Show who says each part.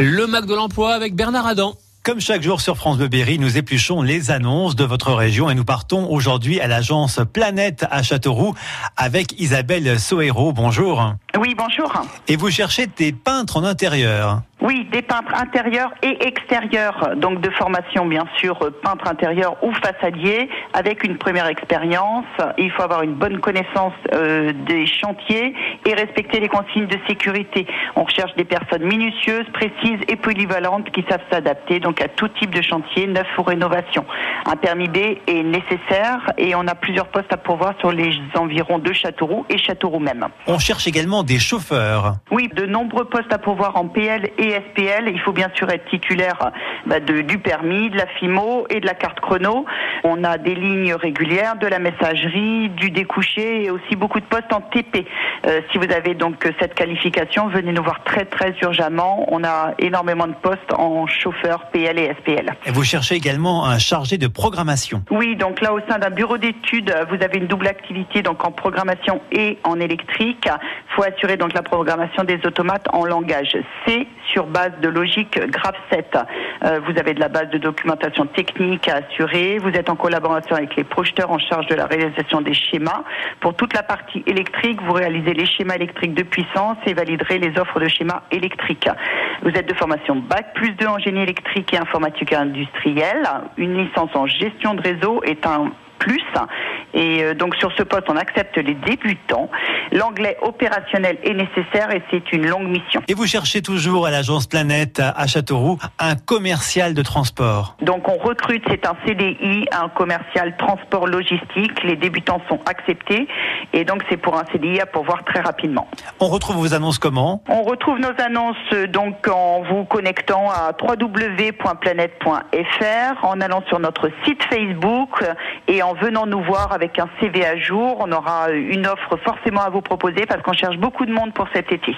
Speaker 1: Le Mac de l'emploi avec Bernard Adam.
Speaker 2: Comme chaque jour sur France Bleu Berry, nous épluchons les annonces de votre région et nous partons aujourd'hui à l'agence Planète à Châteauroux avec Isabelle Sohéro. Bonjour.
Speaker 3: Oui, bonjour.
Speaker 2: Et vous cherchez des peintres en intérieur
Speaker 3: oui, des peintres intérieurs et extérieurs, donc de formation bien sûr peintre intérieur ou façadier, avec une première expérience. Il faut avoir une bonne connaissance euh, des chantiers et respecter les consignes de sécurité. On recherche des personnes minutieuses, précises et polyvalentes qui savent s'adapter donc à tout type de chantier, neuf ou rénovation. Un permis B est nécessaire et on a plusieurs postes à pourvoir sur les environs de Châteauroux et Châteauroux même.
Speaker 2: On cherche également des chauffeurs.
Speaker 3: Oui, de nombreux postes à pourvoir en PL et SPL. Il faut bien sûr être titulaire bah, de, du permis, de la FIMO et de la carte chrono. On a des lignes régulières, de la messagerie, du découché et aussi beaucoup de postes en TP. Euh, si vous avez donc cette qualification, venez nous voir très très urgemment. On a énormément de postes en chauffeur PL et SPL.
Speaker 2: Et vous cherchez également un chargé de programmation.
Speaker 3: Oui, donc là au sein d'un bureau d'études, vous avez une double activité donc en programmation et en électrique. Faut assurer donc la programmation des automates en langage C sur base de logique graph 7. Euh, vous avez de la base de documentation technique à assurer. Vous êtes en collaboration avec les projeteurs en charge de la réalisation des schémas. Pour toute la partie électrique, vous réalisez les schémas électriques de puissance et validerez les offres de schémas électriques. Vous êtes de formation Bac plus 2 en génie électrique et informatique industrielle. Une licence en gestion de réseau est un plus. Et euh, donc sur ce poste, on accepte les débutants. L'anglais opérationnel est nécessaire et c'est une longue mission.
Speaker 2: Et vous cherchez toujours à l'agence Planète à Châteauroux un commercial de transport.
Speaker 3: Donc on recrute, c'est un CDI, un commercial transport logistique. Les débutants sont acceptés et donc c'est pour un CDI à pourvoir très rapidement.
Speaker 2: On retrouve vos annonces comment?
Speaker 3: On retrouve nos annonces donc en vous connectant à www.planète.fr, en allant sur notre site Facebook et en venant nous voir un CV à jour. On aura une offre forcément à vous proposer parce qu'on cherche beaucoup de monde pour cet été.